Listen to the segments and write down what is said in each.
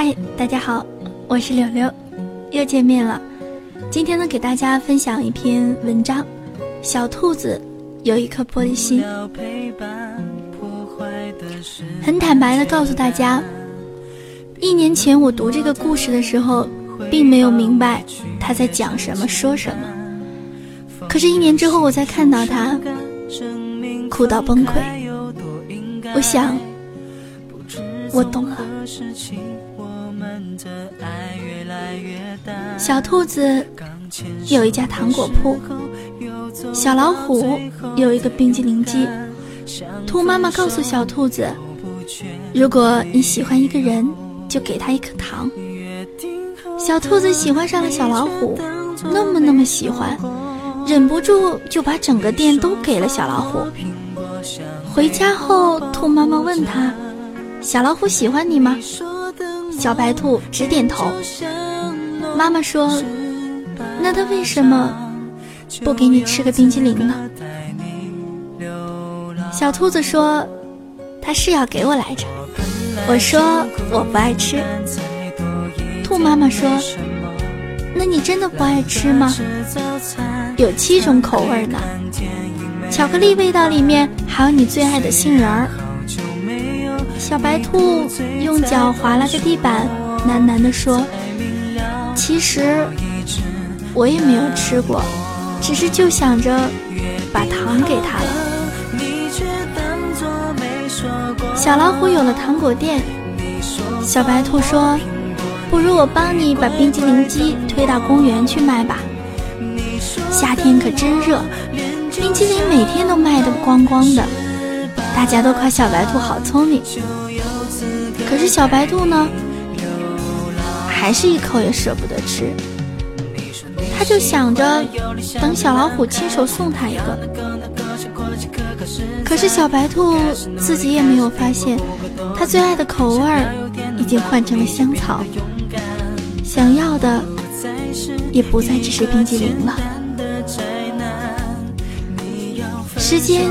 嗨，大家好，我是柳柳，又见面了。今天呢，给大家分享一篇文章，《小兔子有一颗玻璃心》。很坦白的告诉大家，一年前我读这个故事的时候，并没有明白他在讲什么、说什么。可是，一年之后，我才看到他哭到崩溃。我想，我懂了。小兔子有一家糖果铺，小老虎有一个冰激凌机。兔妈妈告诉小兔子：“如果你喜欢一个人，就给他一颗糖。”小兔子喜欢上了小老虎，那么那么喜欢，忍不住就把整个店都给了小老虎。回家后，兔妈妈问他：“小老虎喜欢你吗？”小白兔直点头。妈妈说：“那他为什么不给你吃个冰激凌呢？”小兔子说：“他是要给我来着。”我说：“我不爱吃。”兔妈妈说：“那你真的不爱吃吗？有七种口味呢，巧克力味道里面还有你最爱的杏仁儿。”小白兔用脚划了个地板，喃喃地说：“其实我也没有吃过，只是就想着把糖给他了。”小老虎有了糖果店，小白兔说：“不如我帮你把冰激凌机推到公园去卖吧。夏天可真热，冰激凌每天都卖得光光的。”大家都夸小白兔好聪明，可是小白兔呢，还是一口也舍不得吃。他就想着等小老虎亲手送他一个。可是小白兔自己也没有发现，他最爱的口味已经换成了香草，想要的也不再只是冰激凌了。时间。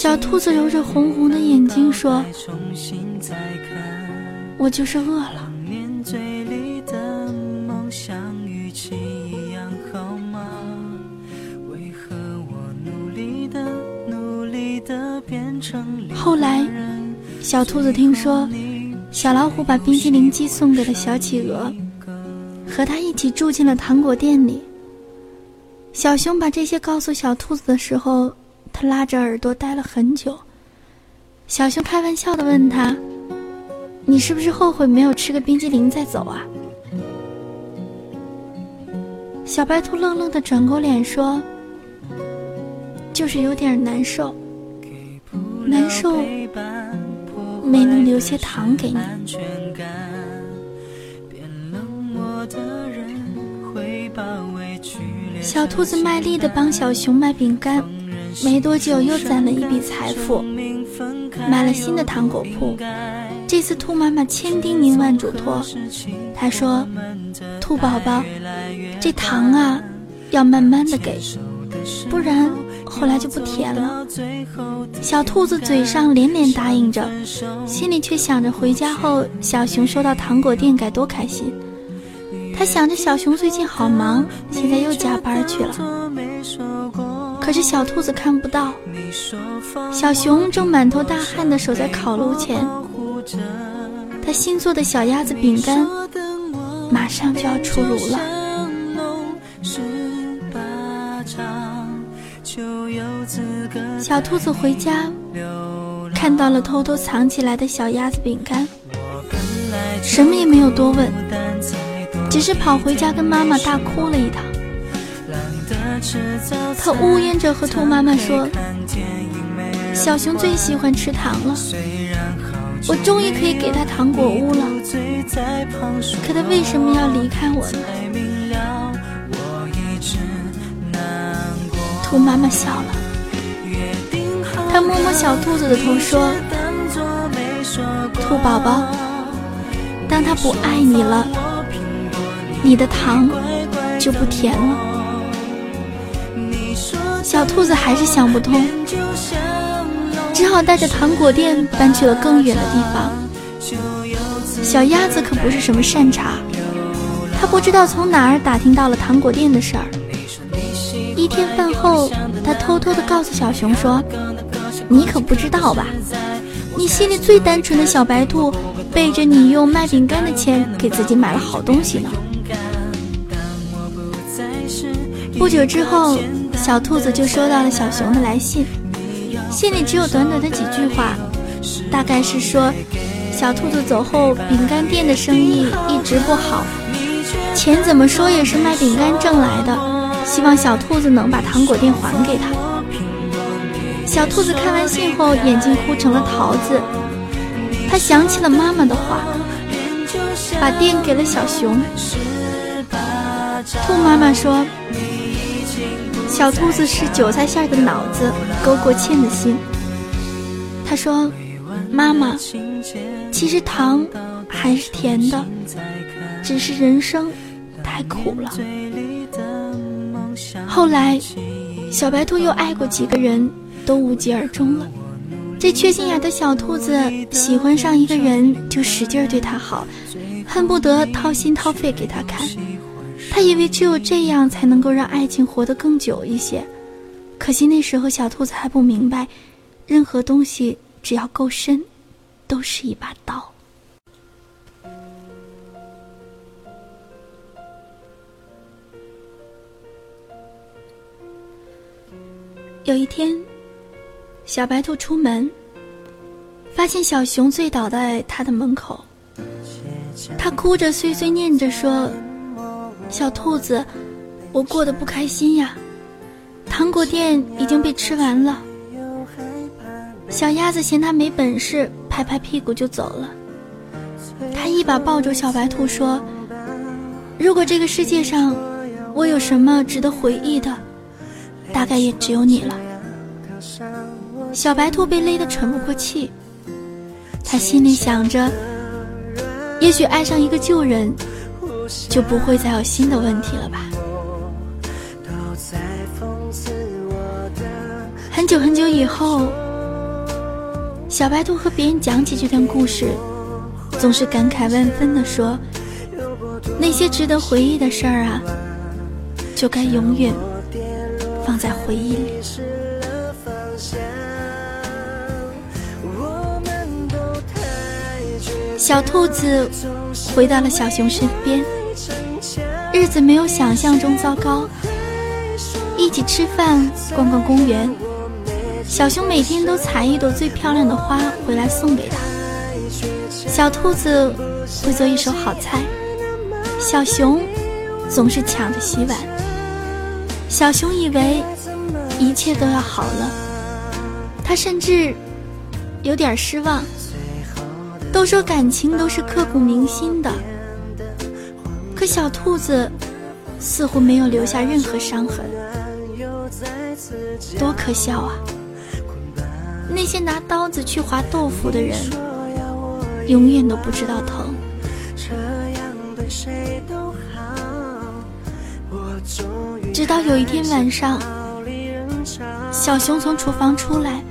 小兔子揉着红红的眼睛说：“我就是饿了。”后来，小兔子听说小老虎把冰激凌机送给了小企鹅，和他一起住进了糖果店里。小熊把这些告诉小兔子的时候。他拉着耳朵待了很久。小熊开玩笑的问他：“你是不是后悔没有吃个冰激凌再走啊？”小白兔愣愣的转过脸说：“就是有点难受，难受，没能留些糖给你。”小兔子卖力的帮小熊卖饼干。没多久，又攒了一笔财富，买了新的糖果铺。这次，兔妈妈千叮咛万嘱托，她说：“兔宝宝，这糖啊，要慢慢的给，不然后来就不甜了。”小兔子嘴上连连答应着，心里却想着回家后小熊收到糖果店该多开心。他想着小熊最近好忙，现在又加班去了。可是小兔子看不到，小熊正满头大汗地守在烤炉前，他新做的小鸭子饼干马上就要出炉了。小兔子回家，看到了偷偷藏起来的小鸭子饼干，什么也没有多问，只是跑回家跟妈妈大哭了一场。他呜咽着和兔妈妈说：“小熊最喜欢吃糖了，我终于可以给他糖果屋了。可他为什么要离开我呢？兔妈妈笑了，她摸摸小兔子的头说：“兔宝宝，当他不爱你了，你的糖就不甜了。”小兔子还是想不通。只好带着糖果店搬去了更远的地方。小鸭子可不是什么善茬，它不知道从哪儿打听到了糖果店的事儿。一天饭后，它偷偷的告诉小熊说：“你可不知道吧？你心里最单纯的小白兔，背着你用卖饼干的钱给自己买了好东西呢。”不久之后，小兔子就收到了小熊的来信。信里只有短短的几句话，大概是说，小兔子走后，饼干店的生意一直不好，钱怎么说也是卖饼干挣来的，希望小兔子能把糖果店还给他。小兔子看完信后，眼睛哭成了桃子，他想起了妈妈的话，把店给了小熊。兔妈妈说。小兔子是韭菜馅的脑子，勾过芡的心。他说：“妈妈，其实糖还是甜的，只是人生太苦了。”后来，小白兔又爱过几个人，都无疾而终了。这缺心眼的小兔子喜欢上一个人，就使劲对他好，恨不得掏心掏肺给他看。他以为只有这样才能够让爱情活得更久一些，可惜那时候小兔子还不明白，任何东西只要够深，都是一把刀。有一天，小白兔出门，发现小熊醉倒在他的门口，他哭着碎碎念着说。小兔子，我过得不开心呀，糖果店已经被吃完了。小鸭子嫌它没本事，拍拍屁股就走了。它一把抱住小白兔说：“如果这个世界上我有什么值得回忆的，大概也只有你了。”小白兔被勒得喘不过气，他心里想着，也许爱上一个旧人。就不会再有新的问题了吧？很久很久以后，小白兔和别人讲起这段故事，总是感慨万分地说：“那些值得回忆的事儿啊，就该永远放在回忆里。”小兔子回到了小熊身边。子没有想象中糟糕，一起吃饭、逛逛公园。小熊每天都采一朵最漂亮的花回来送给他。小兔子会做一手好菜，小熊总是抢着洗碗。小熊以为一切都要好了，他甚至有点失望。都说感情都是刻骨铭心的。可小兔子似乎没有留下任何伤痕，多可笑啊！那些拿刀子去划豆腐的人，永远都不知道疼。直到有一天晚上，小熊从厨房出来，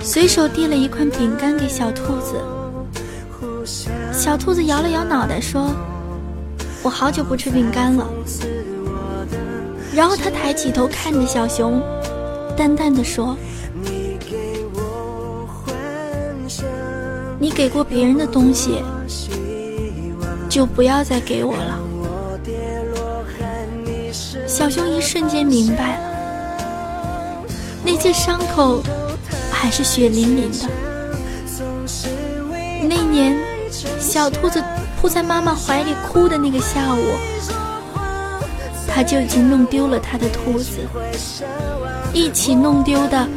随手递了一块饼干给小兔子。小兔子摇了摇脑袋说。我好久不吃饼干了。然后他抬起头看着小熊，淡淡的说：“你给过别人的东西，就不要再给我了。”小熊一瞬间明白了，那些伤口还是血淋淋的。那年，小兔子。扑在妈妈怀里哭的那个下午，他就已经弄丢了他的兔子。一起弄丢的，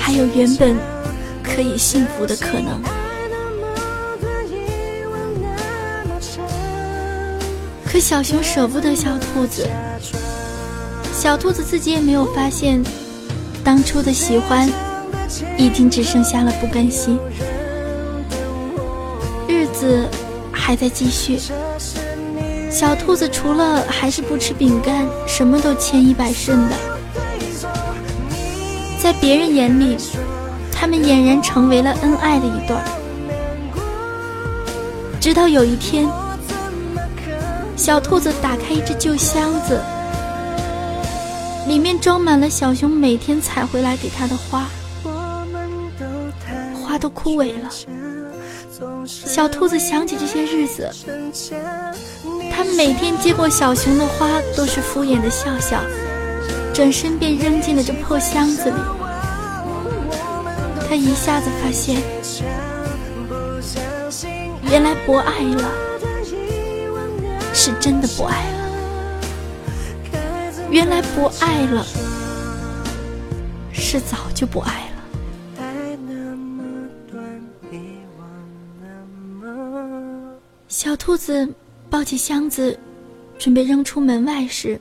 还有原本可以幸福的可能。可小熊舍不得小兔子，小兔子自己也没有发现，当初的喜欢已经只剩下了不甘心。还在继续，小兔子除了还是不吃饼干，什么都千依百顺的。在别人眼里，他们俨然成为了恩爱的一对。直到有一天。小兔子打开一只旧箱子，里面装满了小熊每天采回来给它的花，花都枯萎了。小兔子想起这些日子，它每天接过小熊的花，都是敷衍的笑笑，转身便扔进了这破箱子里。他一下子发现，原来不爱了。是真的不爱了，原来不爱了，是早就不爱了。小兔子抱起箱子，准备扔出门外时，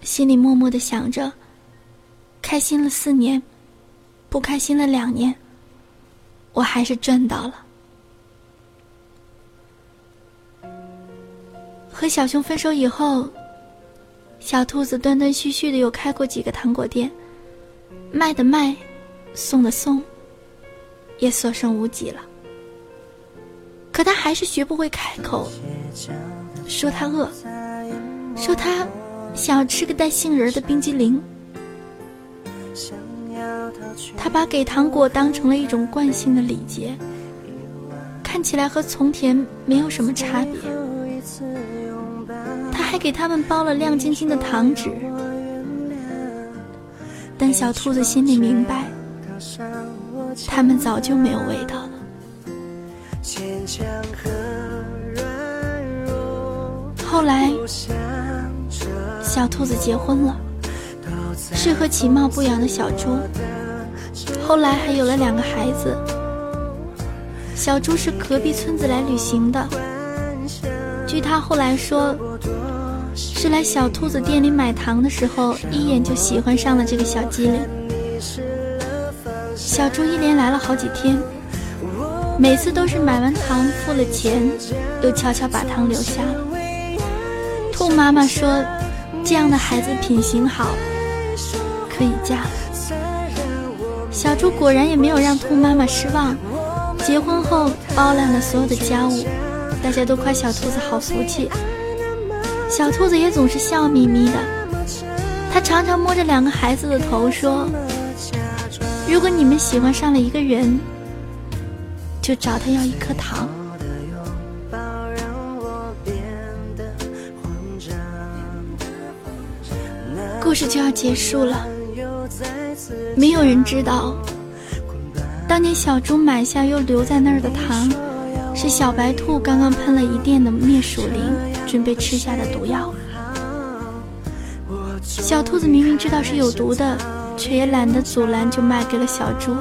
心里默默的想着：开心了四年，不开心了两年，我还是赚到了。和小熊分手以后，小兔子断断续续的又开过几个糖果店，卖的卖，送的送，也所剩无几了。可他还是学不会开口，说他饿，说他想要吃个带杏仁的冰激凌。他把给糖果当成了一种惯性的礼节，看起来和从前没有什么差别。他还给他们包了亮晶晶的糖纸，但小兔子心里明白，他们早就没有味道。后来，小兔子结婚了，是和其貌不扬的小猪。后来还有了两个孩子，小猪是隔壁村子来旅行的，据他后来说。是来小兔子店里买糖的时候，一眼就喜欢上了这个小机灵。小猪一连来了好几天，每次都是买完糖付了钱，又悄悄把糖留下了。兔妈妈说：“这样的孩子品行好，可以嫁。”小猪果然也没有让兔妈妈失望，结婚后包揽了所有的家务，大家都夸小兔子好福气。小兔子也总是笑眯眯的，它常常摸着两个孩子的头说：“如果你们喜欢上了一个人，就找他要一颗糖。”故事就要结束了，没有人知道，当年小猪买下又留在那儿的糖，是小白兔刚刚喷了一店的灭鼠灵。准备吃下的毒药，小兔子明明知道是有毒的，却也懒得阻拦，就卖给了小猪。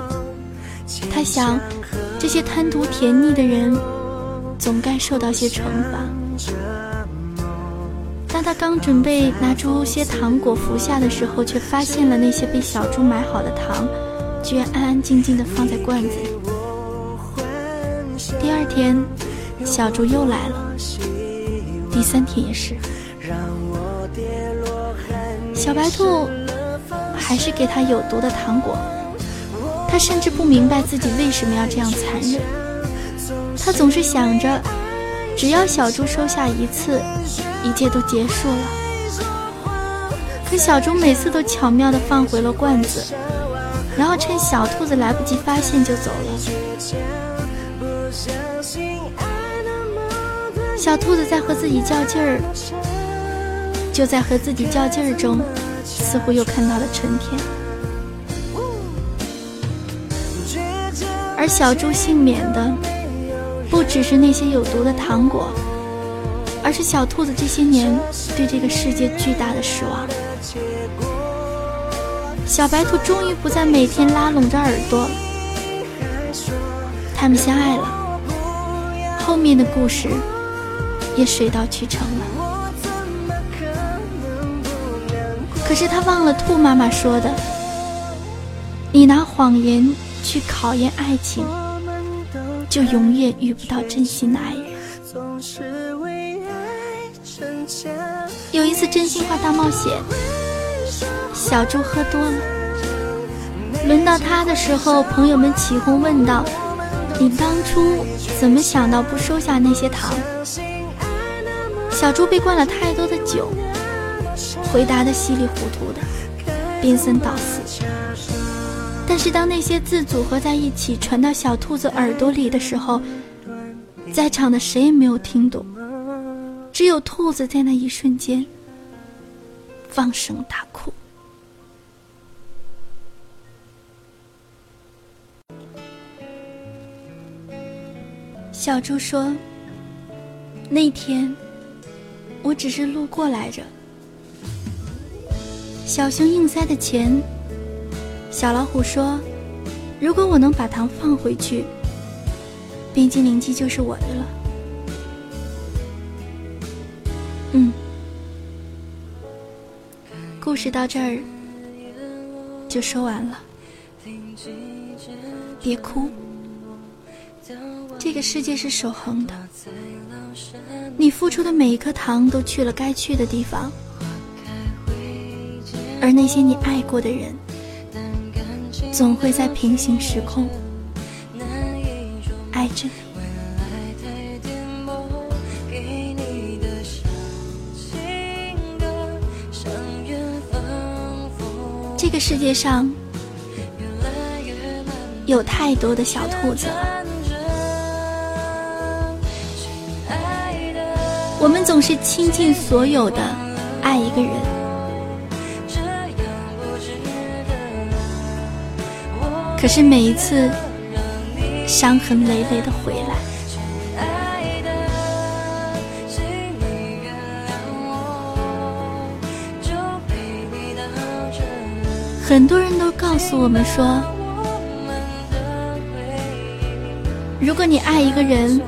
他想，这些贪图甜腻的人，总该受到些惩罚。当他刚准备拿出些糖果服下的时候，却发现了那些被小猪买好的糖，居然安安静静地放在罐子里。第二天，小猪又来了。第三天也是，小白兔还是给他有毒的糖果。他甚至不明白自己为什么要这样残忍。他总是想着，只要小猪收下一次，一切都结束了。可小猪每次都巧妙地放回了罐子，然后趁小兔子来不及发现就走了。小兔子在和自己较劲儿，就在和自己较劲儿中，似乎又看到了春天。而小猪幸免的，不只是那些有毒的糖果，而是小兔子这些年对这个世界巨大的失望。小白兔终于不再每天拉拢着耳朵，他们相爱了，后面的故事也水到渠成了。可是他忘了兔妈妈说的：“你拿谎言去考验爱情，就永远遇不到真心的爱人。”有一次真心话大冒险，小猪喝多了，轮到他的时候，朋友们起哄问道：“你当初怎么想到不收下那些糖？”小猪被灌了太多的酒，回答的稀里糊涂的，宾森倒死。但是当那些字组合在一起传到小兔子耳朵里的时候，在场的谁也没有听懂。只有兔子在那一瞬间放声大哭。小猪说：“那天我只是路过来着。”小熊硬塞的钱。小老虎说：“如果我能把糖放回去，冰激凌机就是我的了。”嗯，故事到这儿就说完了。别哭，这个世界是守恒的，你付出的每一颗糖都去了该去的地方，而那些你爱过的人，总会在平行时空。爱着。你。这个世界上有太多的小兔子。了，我们总是倾尽所有的爱一个人，可是每一次伤痕累累的回来。很多人都告诉我们说，如果你爱一个人，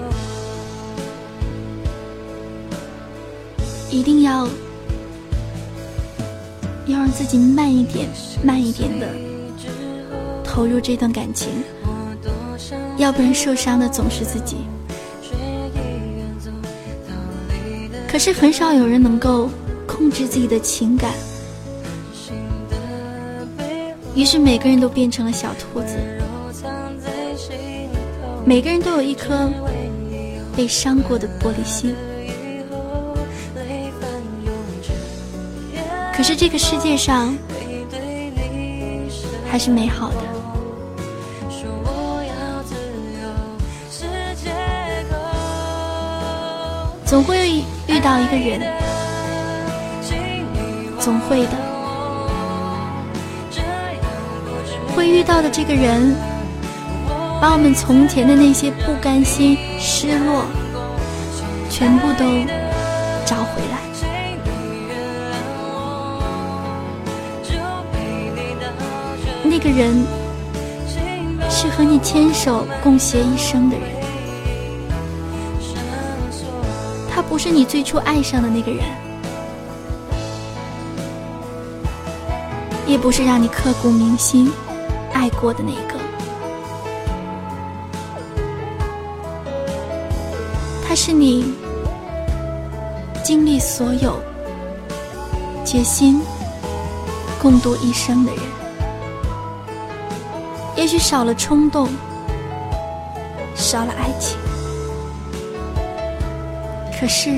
一定要要让自己慢一点、慢一点的投入这段感情，要不然受伤的总是自己。可是很少有人能够控制自己的情感。于是每个人都变成了小兔子，每个人都有一颗被伤过的玻璃心。可是这个世界上还是美好的，总会遇到一个人，总会的。会遇到的这个人，把我们从前的那些不甘心、失落，全部都找回来。那个人是和你牵手共携一生的人，他不是你最初爱上的那个人，也不是让你刻骨铭心。爱过的那个，他是你经历所有、决心共度一生的人。也许少了冲动，少了爱情，可是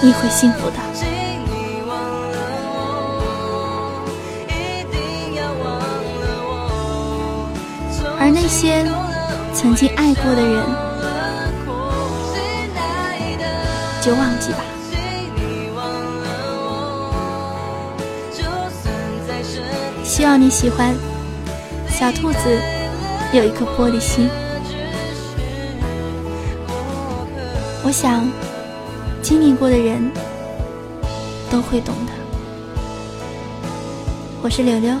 你会幸福的。而那些曾经爱过的人，就忘记吧。希望你喜欢小兔子有一颗玻璃心。我想经历过的人都会懂的。我是柳柳，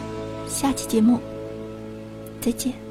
下期节目再见。